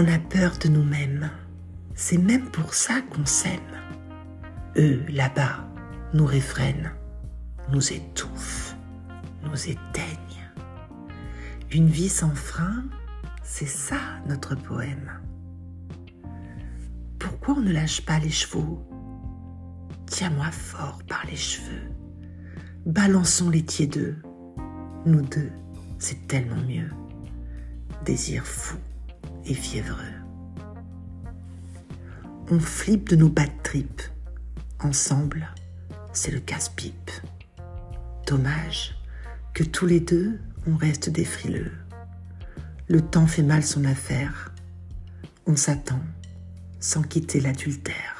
On a peur de nous-mêmes. C'est même pour ça qu'on s'aime. Eux, là-bas, nous réfrènent, nous étouffent, nous éteignent. Une vie sans frein, c'est ça notre poème. Pourquoi on ne lâche pas les chevaux? Tiens-moi fort par les cheveux. Balançons les tiédeux. Nous deux, c'est tellement mieux. Désir fou fiévreux. On flippe de nos bad trips. Ensemble, c'est le casse-pipe. Dommage que tous les deux, on reste des frileux. Le temps fait mal son affaire. On s'attend sans quitter l'adultère.